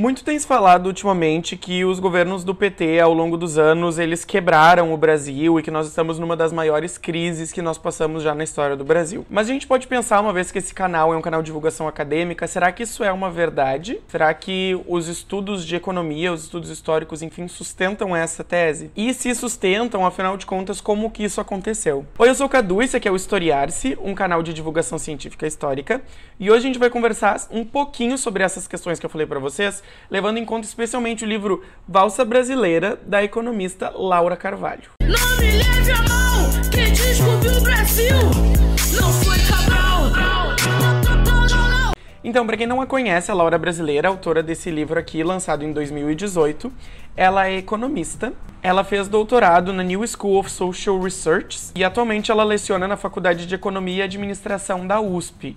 Muito tem se falado ultimamente que os governos do PT, ao longo dos anos, eles quebraram o Brasil e que nós estamos numa das maiores crises que nós passamos já na história do Brasil. Mas a gente pode pensar, uma vez que esse canal é um canal de divulgação acadêmica, será que isso é uma verdade? Será que os estudos de economia, os estudos históricos, enfim, sustentam essa tese? E se sustentam, afinal de contas, como que isso aconteceu? Oi, eu sou o Cadu, esse aqui é o Historiar-se, um canal de divulgação científica histórica, e hoje a gente vai conversar um pouquinho sobre essas questões que eu falei para vocês, levando em conta especialmente o livro Valsa Brasileira, da economista Laura Carvalho. Não me leve a mão, quem descobriu o Brasil não foi Cabral. Então, para quem não a conhece, a Laura Brasileira, autora desse livro aqui, lançado em 2018, ela é economista. Ela fez doutorado na New School of Social Research e atualmente ela leciona na Faculdade de Economia e Administração da USP.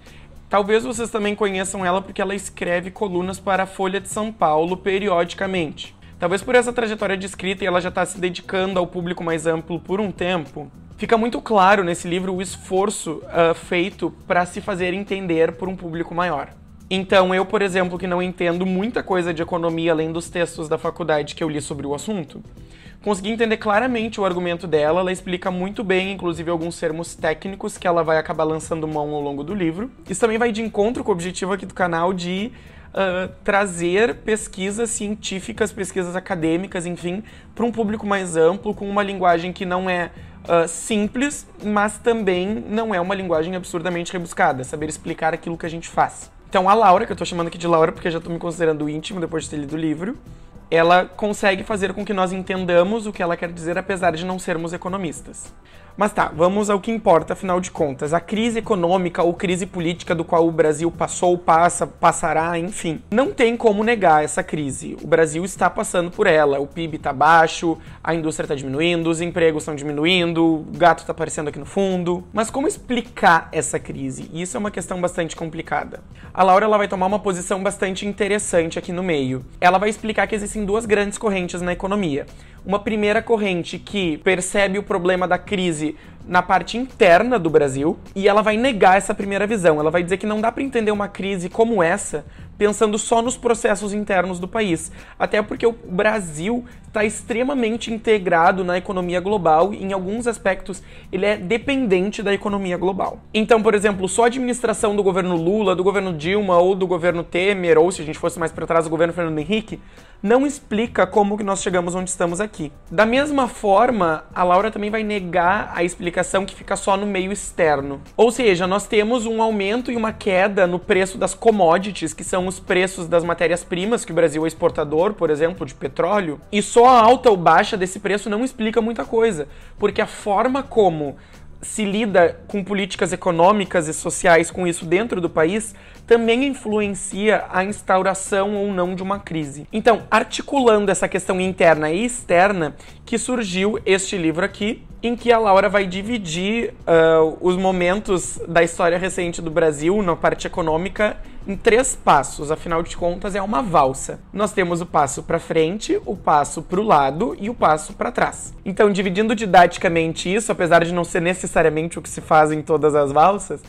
Talvez vocês também conheçam ela porque ela escreve colunas para a Folha de São Paulo periodicamente. Talvez por essa trajetória de escrita e ela já está se dedicando ao público mais amplo por um tempo, fica muito claro nesse livro o esforço uh, feito para se fazer entender por um público maior. Então, eu, por exemplo, que não entendo muita coisa de economia além dos textos da faculdade que eu li sobre o assunto, consegui entender claramente o argumento dela. Ela explica muito bem, inclusive, alguns termos técnicos que ela vai acabar lançando mão ao longo do livro. Isso também vai de encontro com o objetivo aqui do canal de uh, trazer pesquisas científicas, pesquisas acadêmicas, enfim, para um público mais amplo, com uma linguagem que não é Uh, simples, mas também não é uma linguagem absurdamente rebuscada, saber explicar aquilo que a gente faz. Então a Laura, que eu tô chamando aqui de Laura porque já tô me considerando íntimo depois de ter lido o livro, ela consegue fazer com que nós entendamos o que ela quer dizer, apesar de não sermos economistas. Mas tá, vamos ao que importa, afinal de contas. A crise econômica ou crise política do qual o Brasil passou, passa, passará, enfim. Não tem como negar essa crise. O Brasil está passando por ela. O PIB está baixo, a indústria está diminuindo, os empregos estão diminuindo, o gato está aparecendo aqui no fundo. Mas como explicar essa crise? Isso é uma questão bastante complicada. A Laura ela vai tomar uma posição bastante interessante aqui no meio. Ela vai explicar que existem duas grandes correntes na economia. Uma primeira corrente que percebe o problema da crise na parte interna do Brasil e ela vai negar essa primeira visão. Ela vai dizer que não dá para entender uma crise como essa pensando só nos processos internos do país. Até porque o Brasil está extremamente integrado na economia global e, em alguns aspectos, ele é dependente da economia global. Então, por exemplo, só a administração do governo Lula, do governo Dilma ou do governo Temer, ou se a gente fosse mais para trás, do governo Fernando Henrique, não explica como que nós chegamos onde estamos aqui. Da mesma forma, a Laura também vai negar a explicação que fica só no meio externo. Ou seja, nós temos um aumento e uma queda no preço das commodities, que são os preços das matérias-primas, que o Brasil é exportador, por exemplo, de petróleo, e só a alta ou baixa desse preço não explica muita coisa, porque a forma como se lida com políticas econômicas e sociais com isso dentro do país também influencia a instauração ou não de uma crise. Então, articulando essa questão interna e externa, que surgiu este livro aqui, em que a Laura vai dividir uh, os momentos da história recente do Brasil na parte econômica em três passos, afinal de contas é uma valsa. Nós temos o passo para frente, o passo para o lado e o passo para trás. Então, dividindo didaticamente isso, apesar de não ser necessariamente o que se faz em todas as valsas,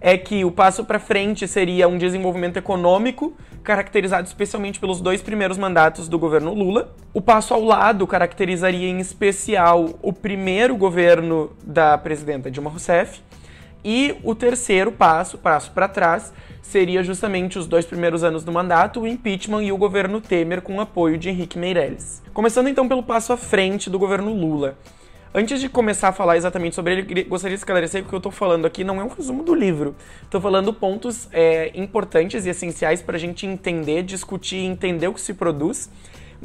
é que o passo para frente seria um desenvolvimento econômico, caracterizado especialmente pelos dois primeiros mandatos do governo Lula. O passo ao lado caracterizaria em especial o primeiro governo da presidenta Dilma Rousseff. E o terceiro passo, passo para trás, seria justamente os dois primeiros anos do mandato, o impeachment e o governo Temer com apoio de Henrique Meirelles. Começando então pelo passo à frente do governo Lula. Antes de começar a falar exatamente sobre ele, gostaria de esclarecer que o que eu estou falando aqui não é um resumo do livro. Estou falando pontos é, importantes e essenciais para a gente entender, discutir e entender o que se produz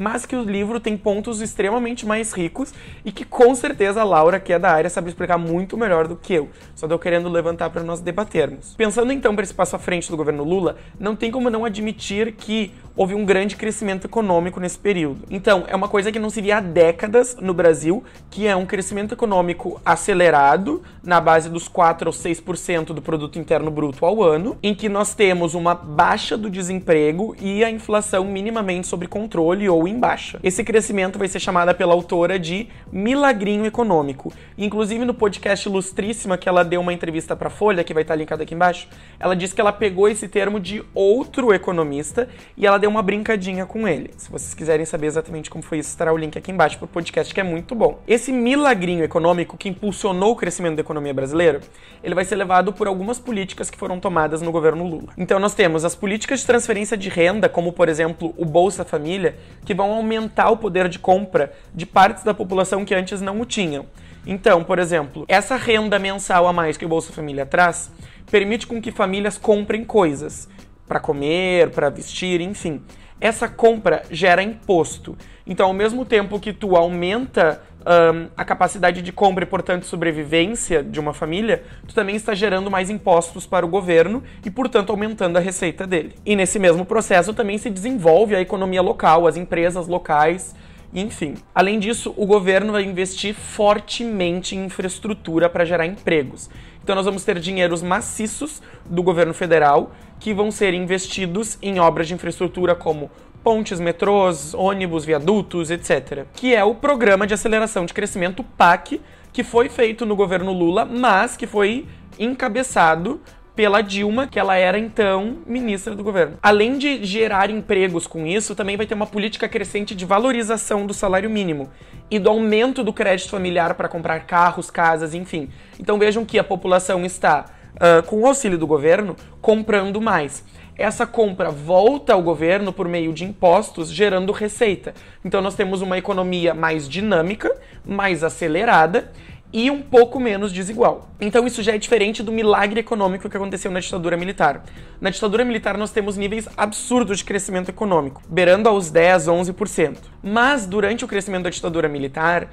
mas que o livro tem pontos extremamente mais ricos e que com certeza a Laura, que é da área, sabe explicar muito melhor do que eu. Só estou querendo levantar para nós debatermos. Pensando então para esse passo à frente do governo Lula, não tem como não admitir que houve um grande crescimento econômico nesse período. Então, é uma coisa que não se via há décadas no Brasil, que é um crescimento econômico acelerado, na base dos 4 ou 6% do produto interno bruto ao ano, em que nós temos uma baixa do desemprego e a inflação minimamente sob controle ou em baixa. Esse crescimento vai ser chamada pela autora de milagrinho econômico. Inclusive no podcast Ilustríssima que ela deu uma entrevista para Folha, que vai estar linkado aqui embaixo, ela disse que ela pegou esse termo de outro economista e ela deu uma brincadinha com ele. Se vocês quiserem saber exatamente como foi isso, estará o link aqui embaixo pro podcast, que é muito bom. Esse milagrinho econômico que impulsionou o crescimento da economia brasileira, ele vai ser levado por algumas políticas que foram tomadas no governo Lula. Então nós temos as políticas de transferência de renda, como por exemplo o Bolsa Família, que vão aumentar o poder de compra de partes da população que antes não o tinham. Então, por exemplo, essa renda mensal a mais que o Bolsa Família traz permite com que famílias comprem coisas para comer, para vestir, enfim. Essa compra gera imposto. Então, ao mesmo tempo que tu aumenta um, a capacidade de compra e, portanto, sobrevivência de uma família, tu também está gerando mais impostos para o governo e, portanto, aumentando a receita dele. E nesse mesmo processo também se desenvolve a economia local, as empresas locais, enfim. Além disso, o governo vai investir fortemente em infraestrutura para gerar empregos. Então nós vamos ter dinheiros maciços do governo federal que vão ser investidos em obras de infraestrutura como pontes, metrôs, ônibus, viadutos, etc. Que é o Programa de Aceleração de Crescimento PAC, que foi feito no governo Lula, mas que foi encabeçado pela Dilma, que ela era então ministra do governo. Além de gerar empregos com isso, também vai ter uma política crescente de valorização do salário mínimo e do aumento do crédito familiar para comprar carros, casas, enfim. Então vejam que a população está, uh, com o auxílio do governo, comprando mais. Essa compra volta ao governo por meio de impostos, gerando receita. Então nós temos uma economia mais dinâmica, mais acelerada e um pouco menos desigual. Então isso já é diferente do milagre econômico que aconteceu na ditadura militar. Na ditadura militar nós temos níveis absurdos de crescimento econômico, beirando aos 10, 11%. Mas durante o crescimento da ditadura militar,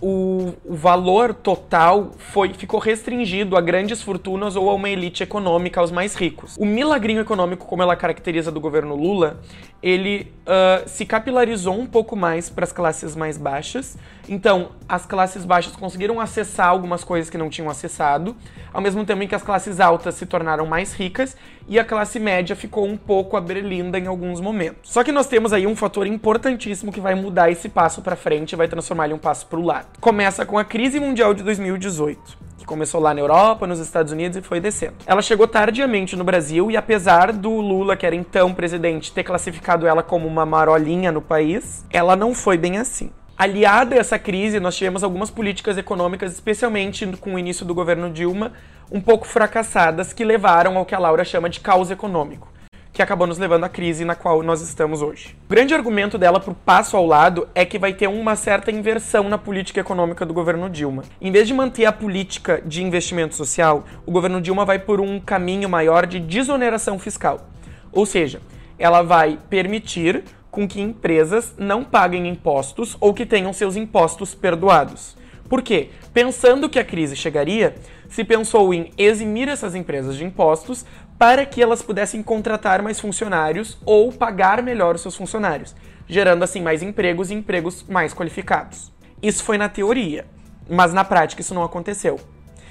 o, o, valor total foi, ficou restringido a grandes fortunas ou a uma elite econômica, aos mais ricos. O milagrinho econômico, como ela caracteriza do governo Lula, ele uh, se capilarizou um pouco mais para as classes mais baixas. Então, as classes baixas conseguiram acessar algumas coisas que não tinham acessado, ao mesmo tempo em que as classes altas se tornaram mais ricas e a classe média ficou um pouco abrelinda em alguns momentos. Só que nós temos aí um fator importantíssimo que vai mudar esse passo para frente e vai transformar ele um passo para o lado. Começa com a crise mundial de 2018 começou lá na Europa, nos Estados Unidos e foi descendo. Ela chegou tardiamente no Brasil e apesar do Lula, que era então presidente, ter classificado ela como uma marolinha no país, ela não foi bem assim. Aliada a essa crise, nós tivemos algumas políticas econômicas, especialmente com o início do governo Dilma, um pouco fracassadas, que levaram ao que a Laura chama de caos econômico que acabou nos levando à crise na qual nós estamos hoje. O grande argumento dela para o passo ao lado é que vai ter uma certa inversão na política econômica do governo Dilma. Em vez de manter a política de investimento social, o governo Dilma vai por um caminho maior de desoneração fiscal. Ou seja, ela vai permitir com que empresas não paguem impostos ou que tenham seus impostos perdoados. Por quê? Pensando que a crise chegaria, se pensou em eximir essas empresas de impostos para que elas pudessem contratar mais funcionários ou pagar melhor os seus funcionários, gerando assim mais empregos e empregos mais qualificados. Isso foi na teoria, mas na prática isso não aconteceu.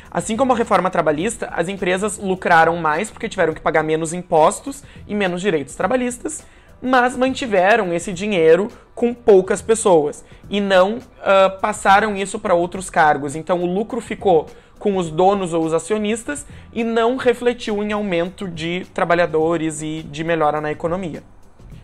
Assim como a reforma trabalhista, as empresas lucraram mais porque tiveram que pagar menos impostos e menos direitos trabalhistas, mas mantiveram esse dinheiro com poucas pessoas e não uh, passaram isso para outros cargos. Então o lucro ficou com os donos ou os acionistas e não refletiu em aumento de trabalhadores e de melhora na economia.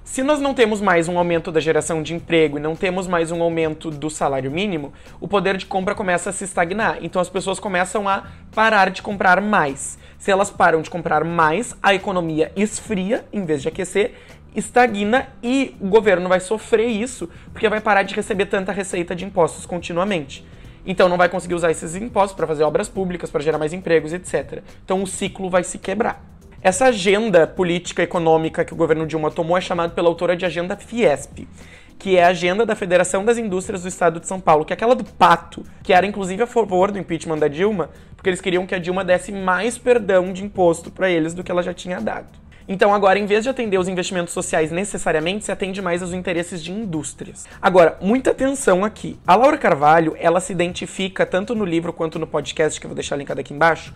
Se nós não temos mais um aumento da geração de emprego e não temos mais um aumento do salário mínimo, o poder de compra começa a se estagnar. Então as pessoas começam a parar de comprar mais. Se elas param de comprar mais, a economia esfria em vez de aquecer, estagna e o governo vai sofrer isso porque vai parar de receber tanta receita de impostos continuamente. Então não vai conseguir usar esses impostos para fazer obras públicas, para gerar mais empregos, etc. Então o ciclo vai se quebrar. Essa agenda política econômica que o governo Dilma tomou é chamada pela autora de Agenda Fiesp, que é a agenda da Federação das Indústrias do Estado de São Paulo, que é aquela do pato, que era inclusive a favor do impeachment da Dilma, porque eles queriam que a Dilma desse mais perdão de imposto para eles do que ela já tinha dado. Então, agora, em vez de atender os investimentos sociais necessariamente, se atende mais aos interesses de indústrias. Agora, muita atenção aqui. A Laura Carvalho, ela se identifica, tanto no livro quanto no podcast, que eu vou deixar linkado aqui embaixo,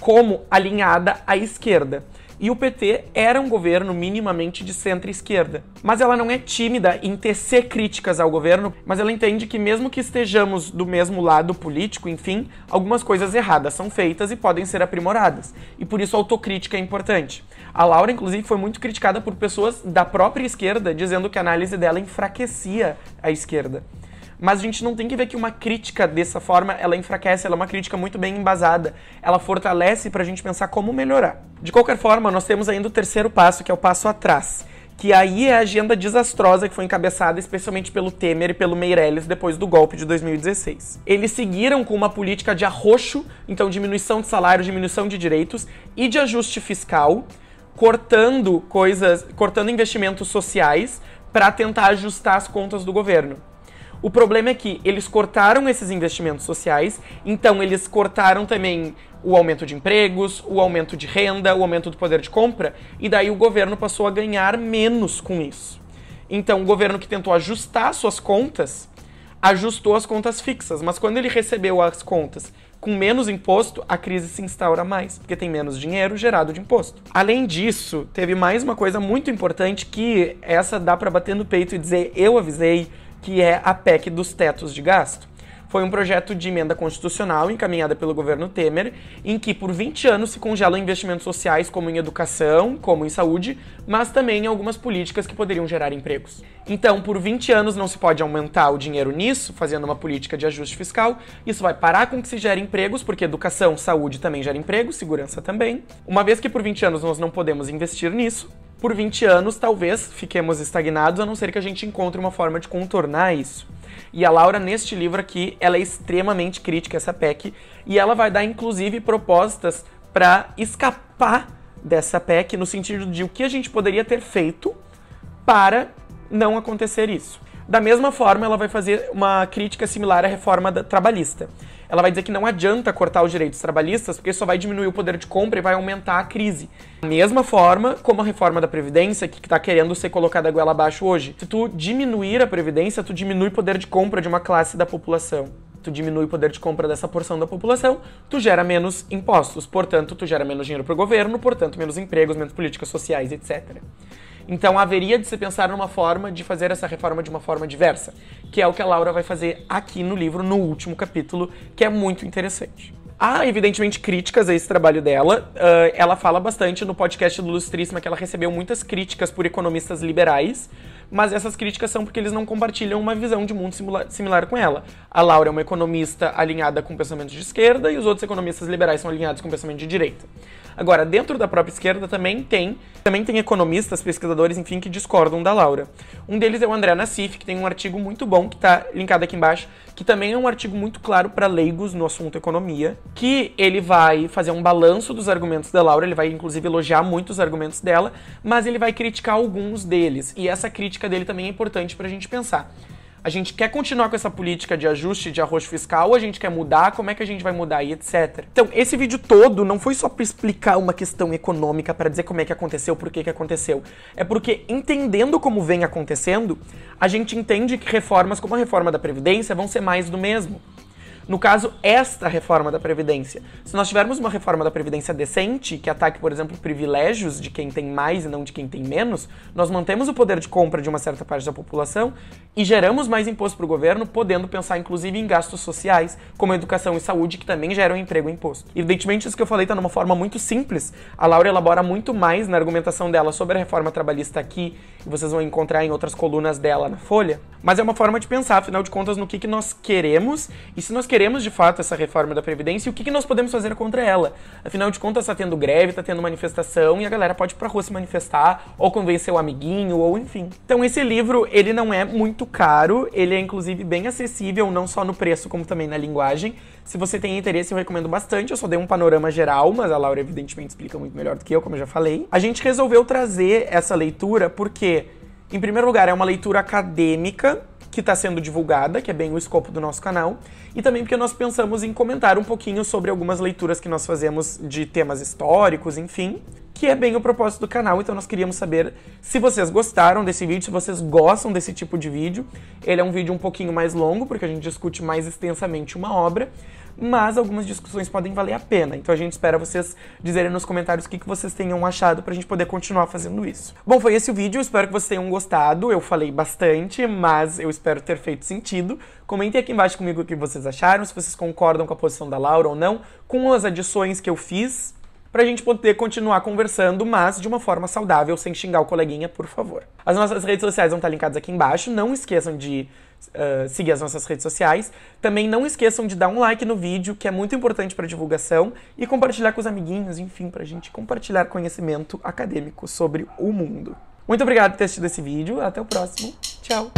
como alinhada à esquerda. E o PT era um governo minimamente de centro-esquerda. Mas ela não é tímida em tecer críticas ao governo, mas ela entende que, mesmo que estejamos do mesmo lado político, enfim, algumas coisas erradas são feitas e podem ser aprimoradas. E por isso a autocrítica é importante. A Laura, inclusive, foi muito criticada por pessoas da própria esquerda, dizendo que a análise dela enfraquecia a esquerda. Mas a gente não tem que ver que uma crítica dessa forma, ela enfraquece, ela é uma crítica muito bem embasada. Ela fortalece para a gente pensar como melhorar. De qualquer forma, nós temos ainda o terceiro passo, que é o passo atrás. Que aí é a agenda desastrosa que foi encabeçada especialmente pelo Temer e pelo Meirelles depois do golpe de 2016. Eles seguiram com uma política de arroxo, então diminuição de salário, diminuição de direitos e de ajuste fiscal, cortando coisas, cortando investimentos sociais para tentar ajustar as contas do governo. O problema é que eles cortaram esses investimentos sociais, então eles cortaram também o aumento de empregos, o aumento de renda, o aumento do poder de compra, e daí o governo passou a ganhar menos com isso. Então, o governo que tentou ajustar suas contas, ajustou as contas fixas, mas quando ele recebeu as contas com menos imposto, a crise se instaura mais, porque tem menos dinheiro gerado de imposto. Além disso, teve mais uma coisa muito importante que essa dá para bater no peito e dizer eu avisei, que é a PEC dos tetos de gasto. Foi um projeto de emenda constitucional encaminhada pelo governo Temer, em que por 20 anos se congelam investimentos sociais como em educação, como em saúde, mas também em algumas políticas que poderiam gerar empregos. Então, por 20 anos não se pode aumentar o dinheiro nisso, fazendo uma política de ajuste fiscal. Isso vai parar com que se gere empregos, porque educação, saúde também gera empregos, segurança também. Uma vez que por 20 anos nós não podemos investir nisso, por 20 anos talvez fiquemos estagnados, a não ser que a gente encontre uma forma de contornar isso. E a Laura, neste livro aqui, ela é extremamente crítica a essa PEC e ela vai dar, inclusive, propostas para escapar dessa PEC, no sentido de o que a gente poderia ter feito para não acontecer isso. Da mesma forma, ela vai fazer uma crítica similar à reforma trabalhista ela vai dizer que não adianta cortar os direitos trabalhistas porque só vai diminuir o poder de compra e vai aumentar a crise. Da mesma forma como a reforma da Previdência, que está querendo ser colocada goela abaixo hoje. Se tu diminuir a Previdência, tu diminui o poder de compra de uma classe da população tu diminui o poder de compra dessa porção da população, tu gera menos impostos, portanto, tu gera menos dinheiro para o governo, portanto, menos empregos, menos políticas sociais, etc. Então haveria de se pensar numa forma de fazer essa reforma de uma forma diversa, que é o que a Laura vai fazer aqui no livro, no último capítulo, que é muito interessante. Há, evidentemente, críticas a esse trabalho dela. Uh, ela fala bastante no podcast do Lustríssima que ela recebeu muitas críticas por economistas liberais, mas essas críticas são porque eles não compartilham uma visão de mundo similar com ela. A Laura é uma economista alinhada com pensamentos de esquerda e os outros economistas liberais são alinhados com pensamento de direita. Agora, dentro da própria esquerda também tem, também tem economistas, pesquisadores, enfim, que discordam da Laura. Um deles é o André Nassif, que tem um artigo muito bom que está linkado aqui embaixo, que também é um artigo muito claro para leigos no assunto economia, que ele vai fazer um balanço dos argumentos da Laura, ele vai inclusive elogiar muito os argumentos dela, mas ele vai criticar alguns deles. E essa crítica dele também é importante para a gente pensar. A gente quer continuar com essa política de ajuste de arroz fiscal, a gente quer mudar, como é que a gente vai mudar e etc. Então, esse vídeo todo não foi só para explicar uma questão econômica, para dizer como é que aconteceu, por que que aconteceu. É porque entendendo como vem acontecendo, a gente entende que reformas como a reforma da previdência vão ser mais do mesmo. No caso, esta reforma da Previdência. Se nós tivermos uma reforma da Previdência decente, que ataque, por exemplo, privilégios de quem tem mais e não de quem tem menos, nós mantemos o poder de compra de uma certa parte da população e geramos mais imposto para o governo, podendo pensar inclusive em gastos sociais, como educação e saúde, que também geram emprego e imposto. Evidentemente, isso que eu falei está numa forma muito simples. A Laura elabora muito mais na argumentação dela sobre a reforma trabalhista aqui, e vocês vão encontrar em outras colunas dela na Folha. Mas é uma forma de pensar, afinal de contas, no que, que nós queremos e se nós queremos queremos de fato essa reforma da Previdência e o que, que nós podemos fazer contra ela. Afinal de contas, está tendo greve, está tendo manifestação e a galera pode ir pra rua se manifestar ou convencer o amiguinho ou enfim. Então esse livro, ele não é muito caro, ele é inclusive bem acessível, não só no preço como também na linguagem. Se você tem interesse, eu recomendo bastante. Eu só dei um panorama geral, mas a Laura evidentemente explica muito melhor do que eu, como eu já falei. A gente resolveu trazer essa leitura porque, em primeiro lugar, é uma leitura acadêmica que está sendo divulgada, que é bem o escopo do nosso canal, e também porque nós pensamos em comentar um pouquinho sobre algumas leituras que nós fazemos de temas históricos, enfim, que é bem o propósito do canal, então nós queríamos saber se vocês gostaram desse vídeo, se vocês gostam desse tipo de vídeo. Ele é um vídeo um pouquinho mais longo, porque a gente discute mais extensamente uma obra, mas algumas discussões podem valer a pena. Então a gente espera vocês dizerem nos comentários o que, que vocês tenham achado pra gente poder continuar fazendo isso. Bom, foi esse o vídeo, espero que vocês tenham gostado. Eu falei bastante, mas eu espero ter feito sentido. Comentem aqui embaixo comigo o que vocês acharam, se vocês concordam com a posição da Laura ou não, com as adições que eu fiz pra gente poder continuar conversando, mas de uma forma saudável, sem xingar o coleguinha, por favor. As nossas redes sociais vão estar linkadas aqui embaixo. Não esqueçam de uh, seguir as nossas redes sociais. Também não esqueçam de dar um like no vídeo, que é muito importante para divulgação, e compartilhar com os amiguinhos, enfim, pra gente compartilhar conhecimento acadêmico sobre o mundo. Muito obrigado por ter assistido esse vídeo. Até o próximo. Tchau!